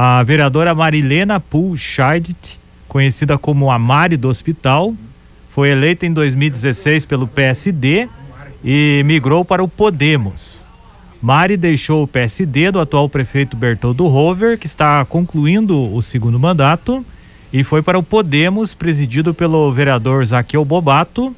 A vereadora Marilena Pulscheidt, conhecida como a Mari do Hospital, foi eleita em 2016 pelo PSD e migrou para o Podemos. Mari deixou o PSD do atual prefeito Bertoldo Rover, que está concluindo o segundo mandato, e foi para o Podemos, presidido pelo vereador Zaqueu Bobato,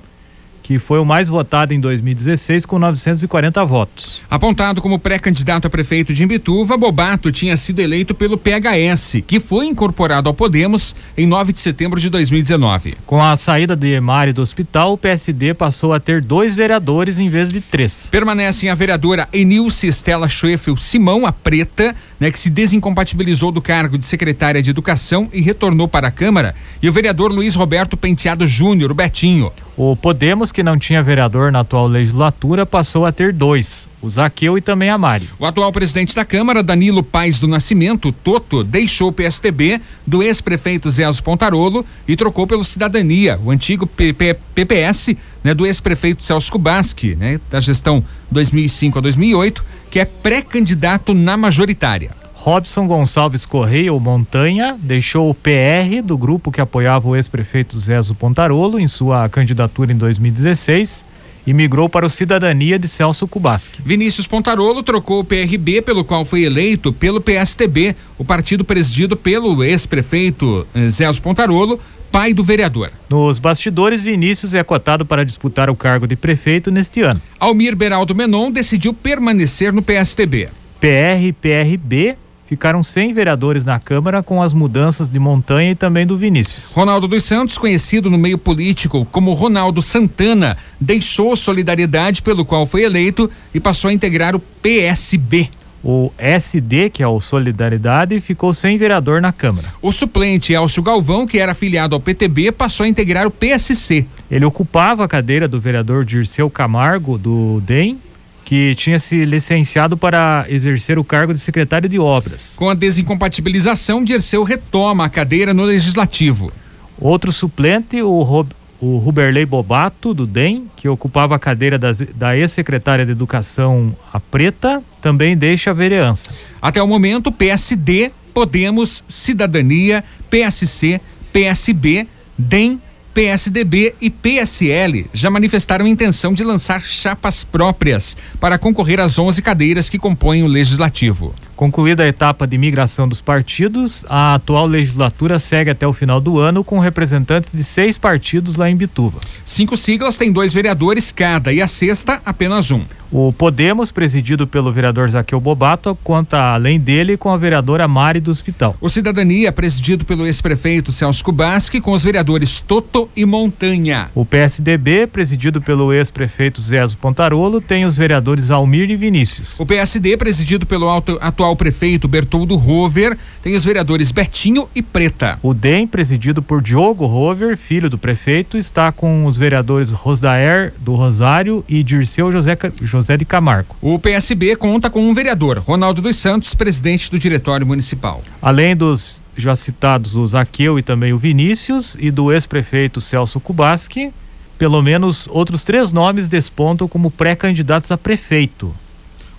que foi o mais votado em 2016 com 940 votos. Apontado como pré-candidato a prefeito de Imbituva, Bobato tinha sido eleito pelo PHS, que foi incorporado ao Podemos em 9 de setembro de 2019. Com a saída de Mari do hospital, o PSD passou a ter dois vereadores em vez de três. Permanecem a vereadora Enilce Estela Schweffel Simão, a Preta, né, que se desincompatibilizou do cargo de secretária de Educação e retornou para a Câmara, e o vereador Luiz Roberto Penteado Júnior, o Betinho. O Podemos, que não tinha vereador na atual legislatura, passou a ter dois, o Zaqueu e também a Mari. O atual presidente da Câmara, Danilo Paes do Nascimento, Toto, deixou o PSTB do ex-prefeito Zé Pontarolo e trocou pelo Cidadania, o antigo PP, PPS, né, do ex-prefeito Celso Kubaski, né, da gestão 2005 a 2008, que é pré-candidato na majoritária. Robson Gonçalves Correia, ou Montanha, deixou o PR do grupo que apoiava o ex-prefeito Zezo Pontarolo em sua candidatura em 2016 e migrou para o Cidadania de Celso Kubasky. Vinícius Pontarolo trocou o PRB, pelo qual foi eleito, pelo PSTB, o partido presidido pelo ex-prefeito eh, Celso Pontarolo, pai do vereador. Nos bastidores, Vinícius é cotado para disputar o cargo de prefeito neste ano. Almir Beraldo Menon decidiu permanecer no PSTB. PR e PRB ficaram sem vereadores na Câmara com as mudanças de Montanha e também do Vinícius. Ronaldo dos Santos, conhecido no meio político como Ronaldo Santana, deixou Solidariedade, pelo qual foi eleito, e passou a integrar o PSB. O SD, que é o Solidariedade, ficou sem vereador na Câmara. O suplente Elcio Galvão, que era afiliado ao PTB, passou a integrar o PSC. Ele ocupava a cadeira do vereador Dirceu Camargo, do DEM, que tinha se licenciado para exercer o cargo de secretário de obras. Com a desincompatibilização, Dirceu retoma a cadeira no legislativo. Outro suplente, o, Rob, o Ruberley Bobato, do DEM, que ocupava a cadeira das, da ex-secretária de Educação, a Preta, também deixa a vereança. Até o momento, PSD, Podemos, Cidadania, PSC, PSB, DEM, PSDB e PSL já manifestaram intenção de lançar chapas próprias para concorrer às 11 cadeiras que compõem o legislativo. Concluída a etapa de migração dos partidos, a atual legislatura segue até o final do ano com representantes de seis partidos lá em Bituva. Cinco siglas têm dois vereadores cada e a sexta apenas um. O Podemos, presidido pelo vereador Zaqueu Bobato, conta além dele com a vereadora Mari do Hospital. O Cidadania, presidido pelo ex-prefeito Celso Kubaski, com os vereadores Toto e Montanha. O PSDB, presidido pelo ex-prefeito Zezo Pontarolo, tem os vereadores Almir e Vinícius. O PSD, presidido pelo atual prefeito Bertoldo Rover, tem os vereadores Betinho e Preta. O DEM, presidido por Diogo Rover, filho do prefeito, está com os vereadores Rosdaer do Rosário e Dirceu José José José de Camargo. O PSB conta com um vereador, Ronaldo dos Santos, presidente do Diretório Municipal. Além dos já citados, o Zaqueu e também o Vinícius, e do ex-prefeito Celso Kubaski, pelo menos outros três nomes despontam como pré-candidatos a prefeito.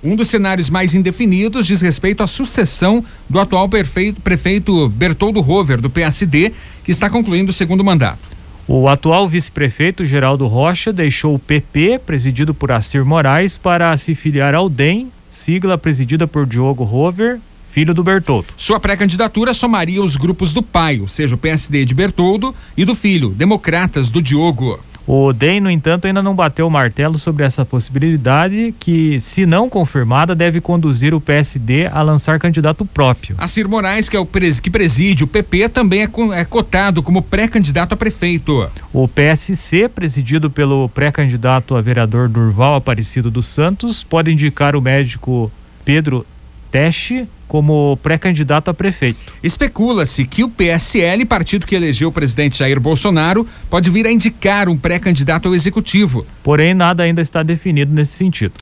Um dos cenários mais indefinidos diz respeito à sucessão do atual prefeito, Bertoldo Rover, do PSD, que está concluindo o segundo mandato. O atual vice-prefeito Geraldo Rocha deixou o PP, presidido por Assir Moraes, para se filiar ao DEM, sigla presidida por Diogo Rover, filho do Bertoldo. Sua pré-candidatura somaria os grupos do pai, ou seja, o PSD de Bertoldo, e do filho, Democratas do Diogo. O DEM, no entanto, ainda não bateu o martelo sobre essa possibilidade que, se não confirmada, deve conduzir o PSD a lançar candidato próprio. Cir Moraes, que é o que preside o PP, também é, é cotado como pré-candidato a prefeito. O PSC, presidido pelo pré-candidato a vereador Durval Aparecido dos Santos, pode indicar o médico Pedro Teste como pré-candidato a prefeito. Especula-se que o PSL, partido que elegeu o presidente Jair Bolsonaro, pode vir a indicar um pré-candidato ao executivo. Porém, nada ainda está definido nesse sentido.